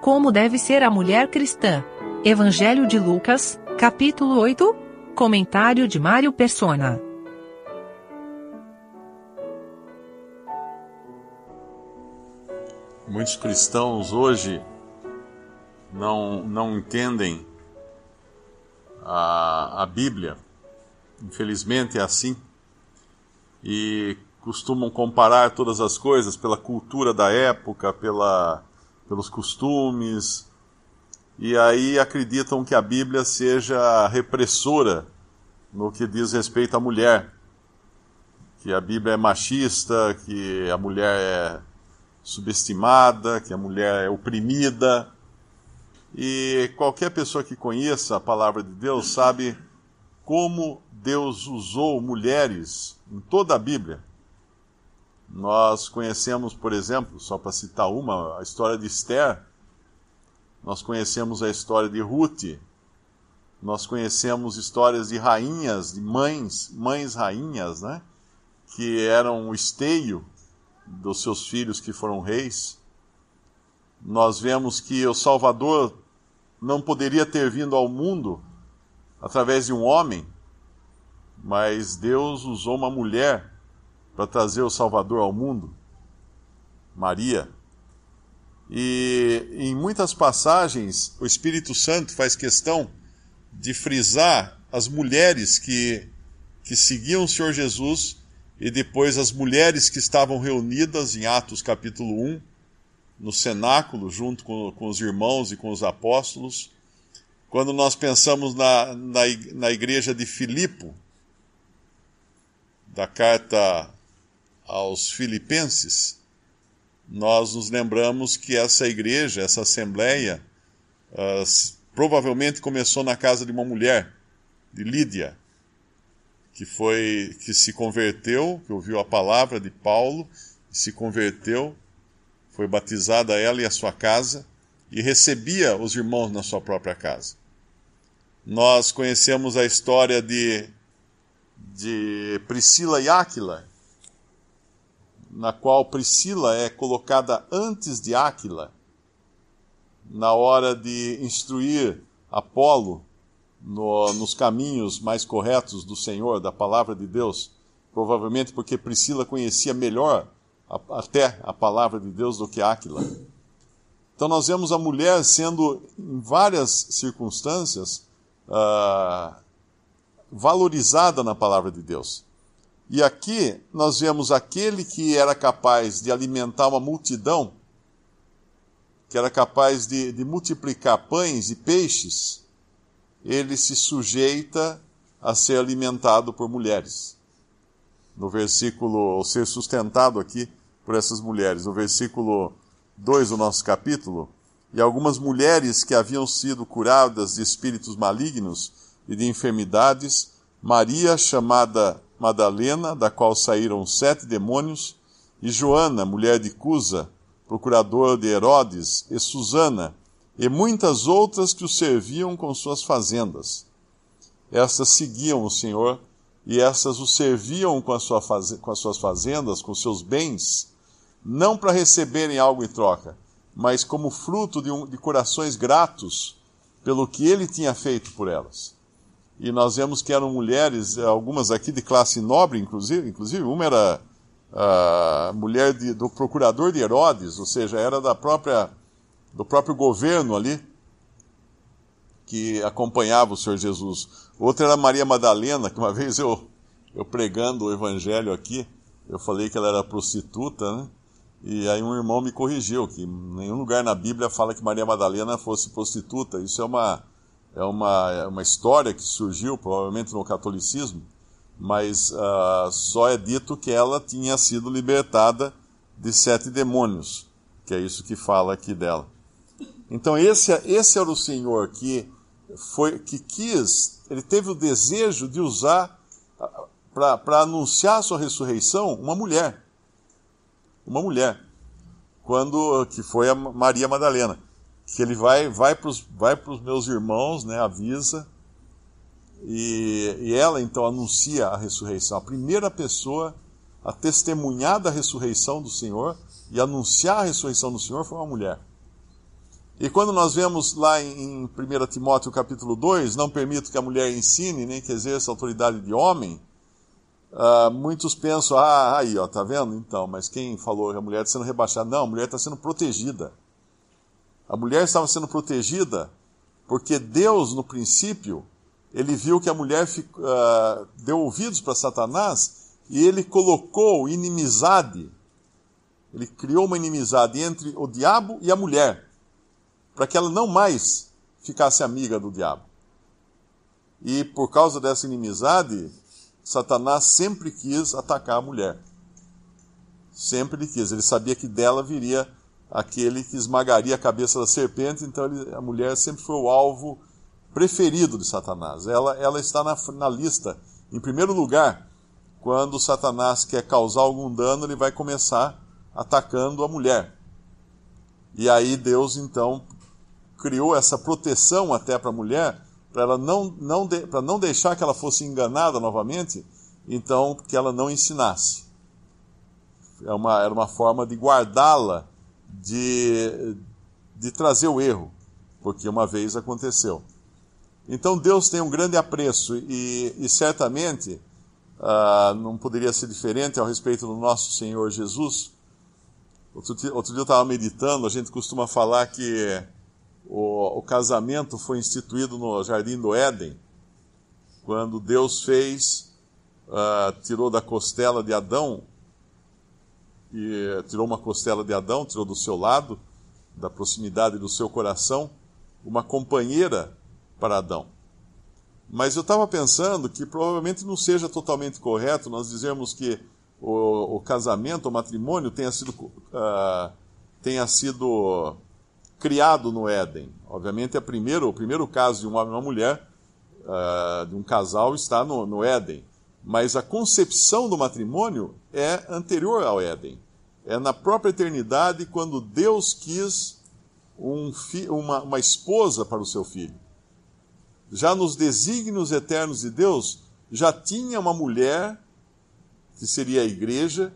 Como deve ser a mulher cristã. Evangelho de Lucas, capítulo 8. Comentário de Mário Persona. Muitos cristãos hoje não, não entendem a, a Bíblia. Infelizmente é assim. E costumam comparar todas as coisas pela cultura da época, pela, pelos costumes, e aí acreditam que a Bíblia seja repressora no que diz respeito à mulher. Que a Bíblia é machista, que a mulher é subestimada, que a mulher é oprimida. E qualquer pessoa que conheça a palavra de Deus sabe como Deus usou mulheres em toda a Bíblia. Nós conhecemos, por exemplo, só para citar uma, a história de Esther. Nós conhecemos a história de Ruth. Nós conhecemos histórias de rainhas, de mães, mães rainhas, né? Que eram o esteio dos seus filhos que foram reis. Nós vemos que o Salvador não poderia ter vindo ao mundo através de um homem, mas Deus usou uma mulher para trazer o Salvador ao mundo, Maria. E em muitas passagens, o Espírito Santo faz questão de frisar as mulheres que, que seguiam o Senhor Jesus e depois as mulheres que estavam reunidas em Atos capítulo 1, no cenáculo, junto com, com os irmãos e com os apóstolos. Quando nós pensamos na, na, na igreja de Filipo, da carta aos Filipenses, nós nos lembramos que essa igreja, essa assembleia, uh, provavelmente começou na casa de uma mulher, de Lídia, que foi que se converteu, que ouviu a palavra de Paulo, se converteu, foi batizada ela e a sua casa e recebia os irmãos na sua própria casa. Nós conhecemos a história de, de Priscila e Áquila, na qual Priscila é colocada antes de Áquila, na hora de instruir Apolo no, nos caminhos mais corretos do Senhor, da palavra de Deus, provavelmente porque Priscila conhecia melhor a, até a palavra de Deus do que Áquila. Então nós vemos a mulher sendo, em várias circunstâncias, uh, valorizada na palavra de Deus. E aqui nós vemos aquele que era capaz de alimentar uma multidão, que era capaz de, de multiplicar pães e peixes, ele se sujeita a ser alimentado por mulheres. No versículo, ou ser sustentado aqui por essas mulheres. No versículo 2 do nosso capítulo, e algumas mulheres que haviam sido curadas de espíritos malignos e de enfermidades, Maria, chamada Madalena, da qual saíram sete demônios, e Joana, mulher de Cusa, procuradora de Herodes, e Susana, e muitas outras que o serviam com suas fazendas. Estas seguiam o Senhor, e estas o serviam com, sua com as suas fazendas, com seus bens, não para receberem algo em troca, mas como fruto de, um, de corações gratos pelo que ele tinha feito por elas e nós vemos que eram mulheres, algumas aqui de classe nobre, inclusive, inclusive uma era a mulher de, do procurador de Herodes, ou seja, era da própria, do próprio governo ali, que acompanhava o Senhor Jesus. Outra era Maria Madalena, que uma vez eu, eu pregando o evangelho aqui, eu falei que ela era prostituta, né? E aí um irmão me corrigiu, que nenhum lugar na Bíblia fala que Maria Madalena fosse prostituta. Isso é uma, é uma, é uma história que surgiu provavelmente no catolicismo, mas uh, só é dito que ela tinha sido libertada de sete demônios, que é isso que fala aqui dela. Então esse, esse era o Senhor que foi que quis, ele teve o desejo de usar ah, para anunciar a sua ressurreição uma mulher, uma mulher, quando que foi a Maria Madalena que ele vai vai para os vai pros meus irmãos, né, avisa, e, e ela então anuncia a ressurreição. A primeira pessoa a testemunhar da ressurreição do Senhor e anunciar a ressurreição do Senhor foi uma mulher. E quando nós vemos lá em 1 Timóteo capítulo 2, não permito que a mulher ensine, nem que exerça autoridade de homem, uh, muitos pensam, ah, aí, ó, tá vendo? Então, mas quem falou que a mulher está sendo rebaixada? Não, a mulher está sendo protegida. A mulher estava sendo protegida porque Deus, no princípio, ele viu que a mulher uh, deu ouvidos para Satanás e ele colocou inimizade, ele criou uma inimizade entre o diabo e a mulher para que ela não mais ficasse amiga do diabo. E por causa dessa inimizade, Satanás sempre quis atacar a mulher. Sempre ele quis. Ele sabia que dela viria aquele que esmagaria a cabeça da serpente, então ele, a mulher sempre foi o alvo preferido de Satanás. Ela, ela está na, na lista, em primeiro lugar, quando Satanás quer causar algum dano, ele vai começar atacando a mulher. E aí Deus então criou essa proteção até para a mulher, para ela não, não, de, não deixar que ela fosse enganada novamente, então que ela não ensinasse. É uma, era uma forma de guardá-la de, de trazer o erro, porque uma vez aconteceu. Então Deus tem um grande apreço e, e certamente uh, não poderia ser diferente ao respeito do nosso Senhor Jesus. Outro, outro dia eu estava meditando, a gente costuma falar que o, o casamento foi instituído no Jardim do Éden, quando Deus fez, uh, tirou da costela de Adão, e tirou uma costela de Adão, tirou do seu lado, da proximidade do seu coração, uma companheira para Adão. Mas eu estava pensando que provavelmente não seja totalmente correto nós dizermos que o, o casamento, o matrimônio tenha sido, uh, tenha sido criado no Éden. Obviamente, é primeiro, o primeiro caso de um homem e uma mulher, uh, de um casal, está no, no Éden. Mas a concepção do matrimônio é anterior ao Éden. É na própria eternidade, quando Deus quis um uma, uma esposa para o seu filho. Já nos desígnios eternos de Deus, já tinha uma mulher, que seria a igreja,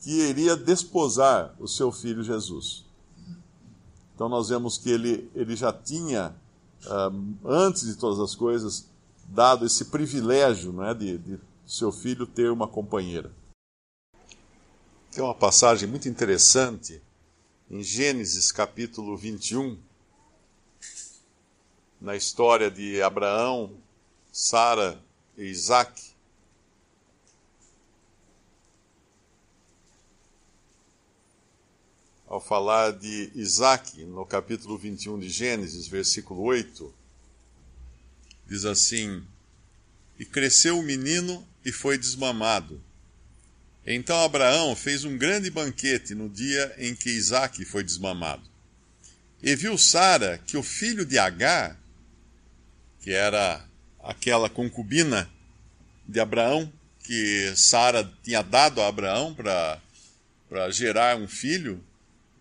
que iria desposar o seu filho Jesus. Então nós vemos que ele, ele já tinha, uh, antes de todas as coisas, dado esse privilégio não é, de, de seu filho ter uma companheira. Tem uma passagem muito interessante em Gênesis capítulo 21, na história de Abraão, Sara e Isaac. ao falar de Isaac, no capítulo 21 de Gênesis, versículo 8, diz assim: E cresceu o menino e foi desmamado. Então Abraão fez um grande banquete no dia em que Isaac foi desmamado. E viu Sara que o filho de Agar, que era aquela concubina de Abraão, que Sara tinha dado a Abraão para gerar um filho,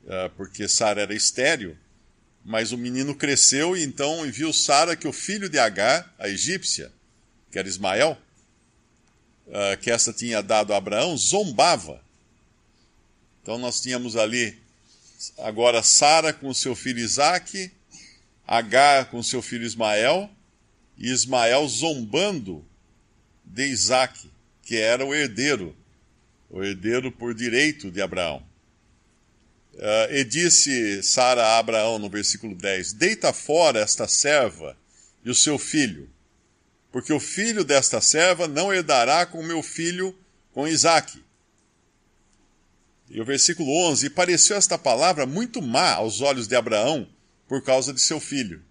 uh, porque Sara era estéril, mas o menino cresceu e então viu Sara que o filho de Agar, a egípcia, que era Ismael, uh, que essa tinha dado a Abraão, zombava. Então nós tínhamos ali agora Sara com seu filho Isaac, Agar com seu filho Ismael, e Ismael zombando de Isaac, que era o herdeiro, o herdeiro por direito de Abraão. Uh, e disse Sara a Abraão no versículo 10: Deita fora esta serva e o seu filho, porque o filho desta serva não herdará com meu filho, com Isaque. E o versículo 11: E pareceu esta palavra muito má aos olhos de Abraão por causa de seu filho.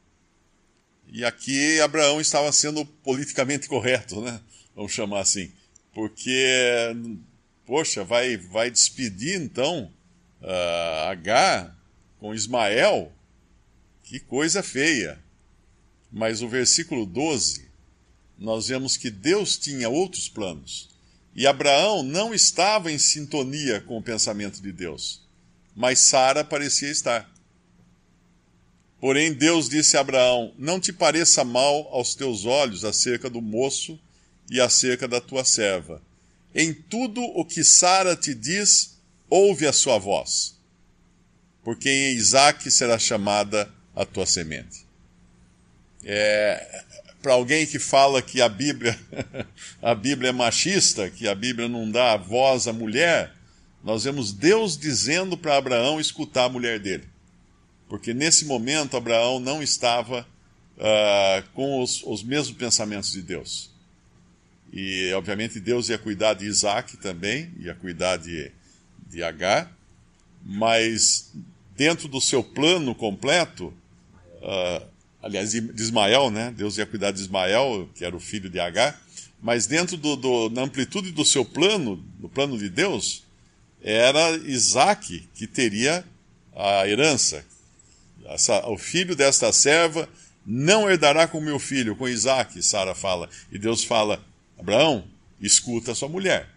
E aqui Abraão estava sendo politicamente correto, né? Vamos chamar assim. Porque, poxa, vai, vai despedir então uh, H com Ismael, que coisa feia. Mas o versículo 12, nós vemos que Deus tinha outros planos. E Abraão não estava em sintonia com o pensamento de Deus, mas Sara parecia estar. Porém, Deus disse a Abraão: Não te pareça mal aos teus olhos acerca do moço e acerca da tua serva. Em tudo o que Sara te diz, ouve a sua voz, porque em Isaac será chamada a tua semente. É, Para alguém que fala que a Bíblia, a Bíblia é machista, que a Bíblia não dá voz à mulher, nós vemos Deus dizendo para Abraão escutar a mulher dele. Porque nesse momento Abraão não estava uh, com os, os mesmos pensamentos de Deus. E, obviamente, Deus ia cuidar de Isaac também, ia cuidar de, de Agar, mas dentro do seu plano completo, uh, aliás, de Ismael, né? Deus ia cuidar de Ismael, que era o filho de Agar, mas dentro do, do, na amplitude do seu plano, no plano de Deus, era Isaac que teria a herança. Essa, o filho desta serva não herdará com meu filho, com Isaac, Sara fala. E Deus fala: Abraão, escuta a sua mulher.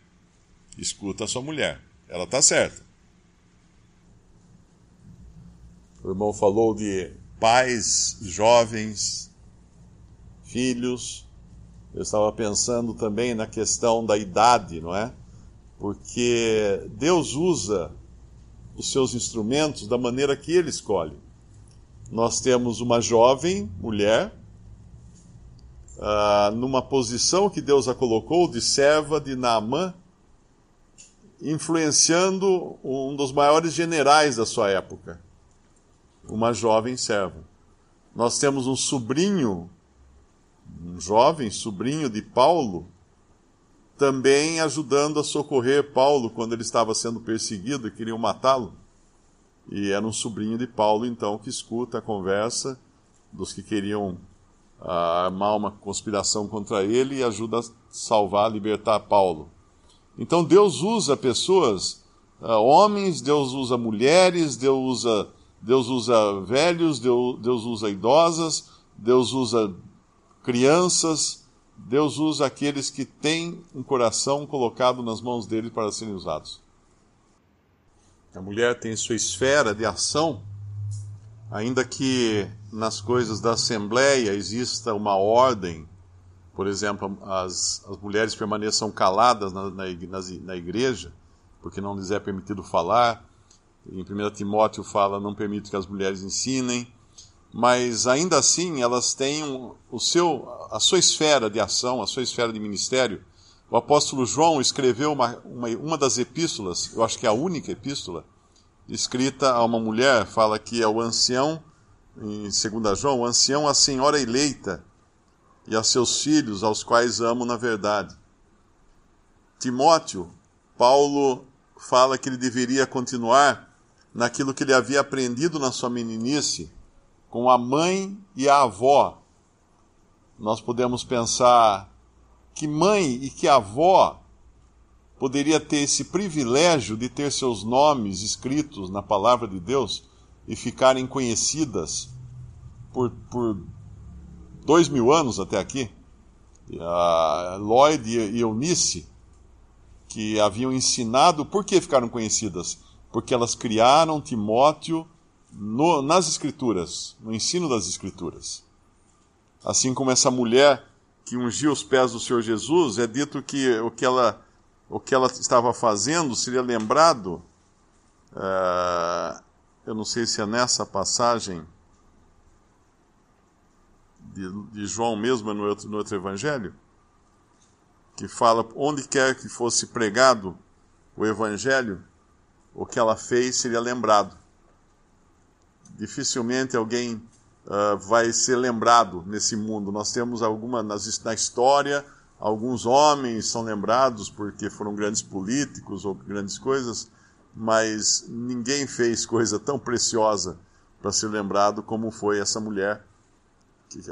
Escuta a sua mulher. Ela está certa. O irmão falou de pais jovens, filhos. Eu estava pensando também na questão da idade, não é? Porque Deus usa os seus instrumentos da maneira que ele escolhe. Nós temos uma jovem mulher, uh, numa posição que Deus a colocou de serva de Naamã, influenciando um dos maiores generais da sua época uma jovem serva. Nós temos um sobrinho, um jovem sobrinho de Paulo, também ajudando a socorrer Paulo quando ele estava sendo perseguido e queriam matá-lo. E era um sobrinho de Paulo, então, que escuta a conversa dos que queriam ah, armar uma conspiração contra ele e ajuda a salvar, libertar Paulo. Então Deus usa pessoas, ah, homens, Deus usa mulheres, Deus usa Deus usa velhos, Deus, usa idosas, Deus usa crianças, Deus usa aqueles que têm um coração colocado nas mãos dele para serem usados. A mulher tem sua esfera de ação, ainda que nas coisas da Assembleia exista uma ordem, por exemplo, as, as mulheres permaneçam caladas na, na, na igreja, porque não lhes é permitido falar, em 1 Timóteo fala, não permite que as mulheres ensinem, mas ainda assim elas têm o seu, a sua esfera de ação, a sua esfera de ministério. O apóstolo João escreveu uma, uma, uma das epístolas, eu acho que é a única epístola, escrita a uma mulher, fala que é o ancião, em 2 João, o ancião, a senhora eleita, e a seus filhos, aos quais amo na verdade. Timóteo, Paulo fala que ele deveria continuar naquilo que ele havia aprendido na sua meninice com a mãe e a avó. Nós podemos pensar que mãe e que avó poderia ter esse privilégio de ter seus nomes escritos na palavra de Deus e ficarem conhecidas por, por dois mil anos até aqui. A Lloyd e Eunice, que haviam ensinado, por que ficaram conhecidas? Porque elas criaram Timóteo no, nas Escrituras, no ensino das Escrituras. Assim como essa mulher que ungiu os pés do Senhor Jesus, é dito que o que ela, o que ela estava fazendo seria lembrado, uh, eu não sei se é nessa passagem de, de João mesmo, no outro, no outro evangelho, que fala onde quer que fosse pregado o evangelho, o que ela fez seria lembrado. Dificilmente alguém uh, vai ser lembrado nesse mundo. Nós temos alguma nas, na história alguns homens são lembrados porque foram grandes políticos ou grandes coisas, mas ninguém fez coisa tão preciosa para ser lembrado como foi essa mulher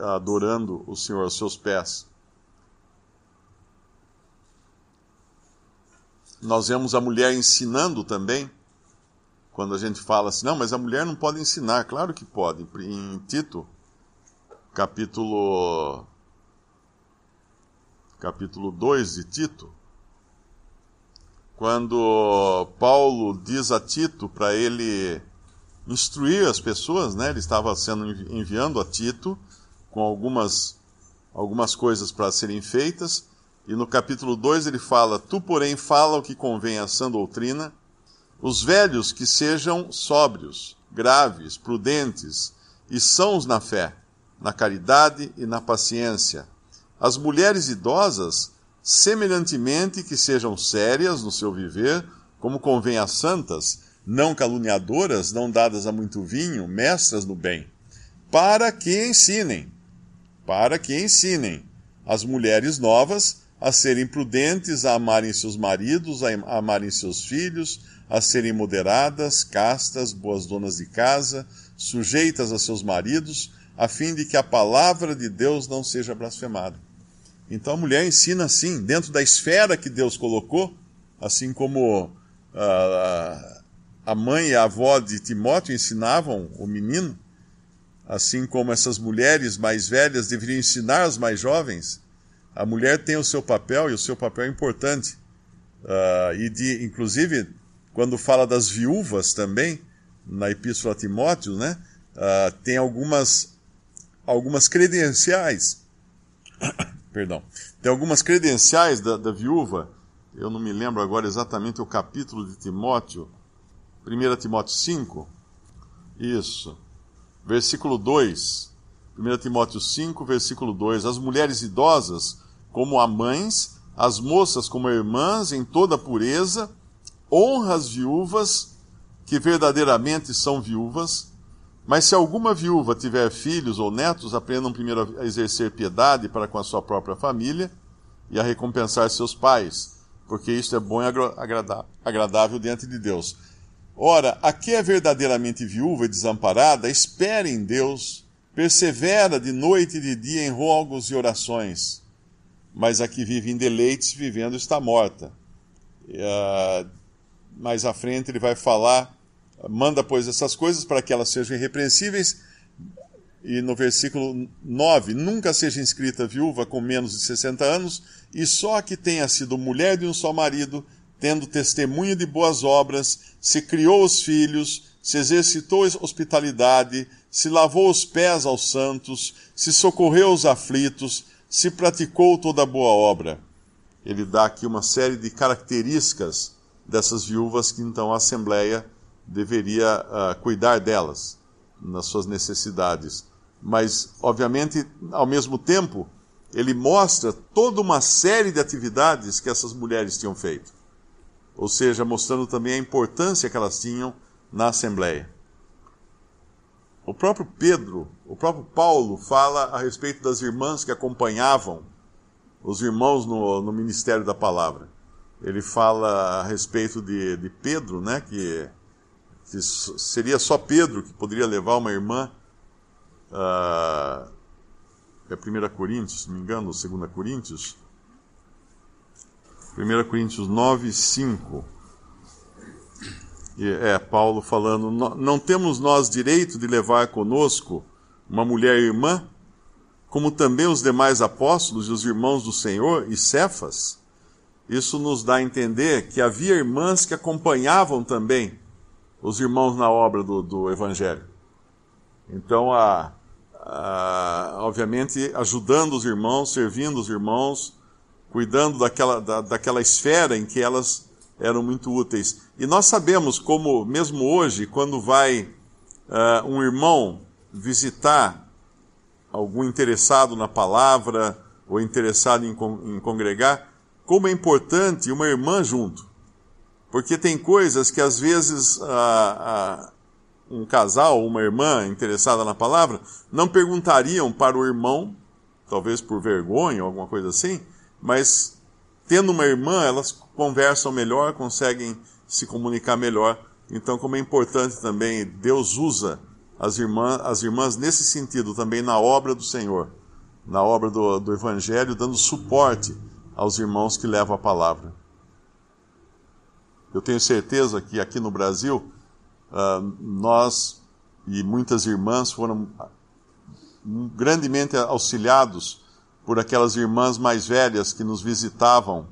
adorando o Senhor aos seus pés. Nós vemos a mulher ensinando também, quando a gente fala assim, não, mas a mulher não pode ensinar. Claro que pode. Em Tito, capítulo capítulo 2 de Tito, quando Paulo diz a Tito para ele instruir as pessoas, né? Ele estava sendo enviando a Tito com algumas algumas coisas para serem feitas, e no capítulo 2 ele fala: Tu, porém, fala o que convém à sã doutrina, os velhos que sejam sóbrios, graves, prudentes, e sãos na fé, na caridade e na paciência. As mulheres idosas, semelhantemente que sejam sérias no seu viver, como convém às santas, não caluniadoras, não dadas a muito vinho, mestras no bem, para que ensinem, para que ensinem? As mulheres novas a serem prudentes, a amarem seus maridos, a amarem seus filhos, a serem moderadas, castas, boas donas de casa, sujeitas a seus maridos, a fim de que a palavra de Deus não seja blasfemada. Então a mulher ensina assim, dentro da esfera que Deus colocou, assim como uh, a mãe e a avó de Timóteo ensinavam o menino, assim como essas mulheres mais velhas deveriam ensinar as mais jovens, a mulher tem o seu papel e o seu papel é importante. Uh, e de, inclusive, quando fala das viúvas também, na Epístola a Timóteo, né, uh, tem algumas, algumas credenciais. Perdão. Tem algumas credenciais da, da viúva. Eu não me lembro agora exatamente o capítulo de Timóteo. 1 Timóteo 5. Isso. Versículo 2. 1 Timóteo 5, versículo 2: As mulheres idosas, como a mães, as moças como irmãs, em toda pureza, honra as viúvas, que verdadeiramente são viúvas. Mas se alguma viúva tiver filhos ou netos, aprendam primeiro a exercer piedade para com a sua própria família e a recompensar seus pais, porque isto é bom e agradável diante de Deus. Ora, a que é verdadeiramente viúva e desamparada, espere em Deus persevera de noite e de dia em rogos e orações, mas a que vive em deleites, vivendo, está morta. Uh, mais à frente ele vai falar, manda, pois, essas coisas para que elas sejam irrepreensíveis, e no versículo 9, nunca seja inscrita viúva com menos de 60 anos, e só a que tenha sido mulher de um só marido, tendo testemunho de boas obras, se criou os filhos, se exercitou hospitalidade, se lavou os pés aos santos, se socorreu os aflitos, se praticou toda boa obra. Ele dá aqui uma série de características dessas viúvas que então a Assembleia deveria uh, cuidar delas, nas suas necessidades. Mas, obviamente, ao mesmo tempo, ele mostra toda uma série de atividades que essas mulheres tinham feito. Ou seja, mostrando também a importância que elas tinham na Assembleia. O próprio Pedro, o próprio Paulo fala a respeito das irmãs que acompanhavam os irmãos no, no ministério da palavra. Ele fala a respeito de, de Pedro, né, que, que, seria só Pedro que poderia levar uma irmã. Uh, é 1 Coríntios, se não me engano, 2 Coríntios. 1 Coríntios 9, 5 é Paulo falando: não temos nós direito de levar conosco uma mulher irmã, como também os demais apóstolos e os irmãos do Senhor e Cefas? Isso nos dá a entender que havia irmãs que acompanhavam também os irmãos na obra do, do Evangelho. Então, a, a, obviamente, ajudando os irmãos, servindo os irmãos, cuidando daquela, da, daquela esfera em que elas eram muito úteis. E nós sabemos como, mesmo hoje, quando vai uh, um irmão visitar algum interessado na palavra ou interessado em, em congregar, como é importante uma irmã junto. Porque tem coisas que às vezes uh, uh, um casal uma irmã interessada na palavra não perguntariam para o irmão, talvez por vergonha ou alguma coisa assim, mas tendo uma irmã, elas conversam melhor, conseguem se comunicar melhor. Então, como é importante também, Deus usa as irmãs, as irmãs nesse sentido também na obra do Senhor, na obra do, do Evangelho, dando suporte aos irmãos que levam a palavra. Eu tenho certeza que aqui no Brasil, uh, nós e muitas irmãs foram grandemente auxiliados por aquelas irmãs mais velhas que nos visitavam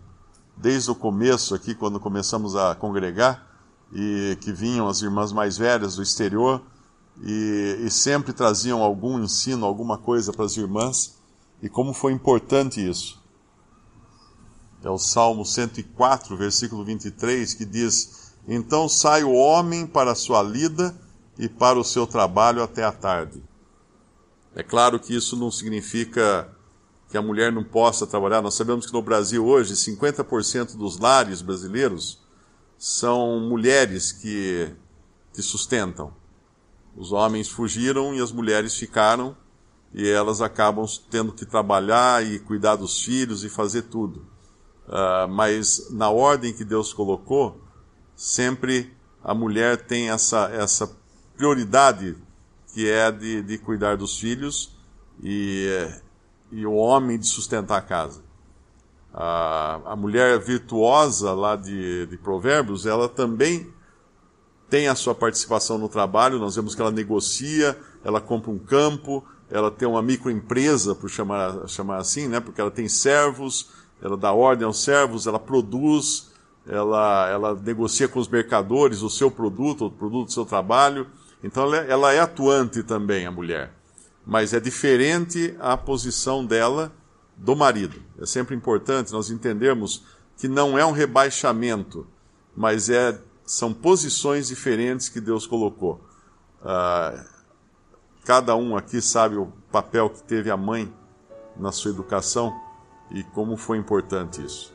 desde o começo aqui, quando começamos a congregar, e que vinham as irmãs mais velhas do exterior e, e sempre traziam algum ensino, alguma coisa para as irmãs, e como foi importante isso. É o Salmo 104, versículo 23, que diz: Então sai o homem para a sua lida e para o seu trabalho até a tarde. É claro que isso não significa que a mulher não possa trabalhar. Nós sabemos que no Brasil hoje, 50% dos lares brasileiros são mulheres que, que sustentam. Os homens fugiram e as mulheres ficaram, e elas acabam tendo que trabalhar e cuidar dos filhos e fazer tudo. Uh, mas na ordem que Deus colocou, sempre a mulher tem essa, essa prioridade que é de, de cuidar dos filhos e, e o homem de sustentar a casa. A, a mulher virtuosa lá de, de Provérbios, ela também tem a sua participação no trabalho, nós vemos que ela negocia, ela compra um campo, ela tem uma microempresa, por chamar, chamar assim, né? porque ela tem servos, ela dá ordem aos servos, ela produz, ela, ela negocia com os mercadores o seu produto, o produto do seu trabalho. Então ela é, ela é atuante também, a mulher. Mas é diferente a posição dela do marido. É sempre importante nós entendermos que não é um rebaixamento, mas é, são posições diferentes que Deus colocou. Ah, cada um aqui sabe o papel que teve a mãe na sua educação e como foi importante isso.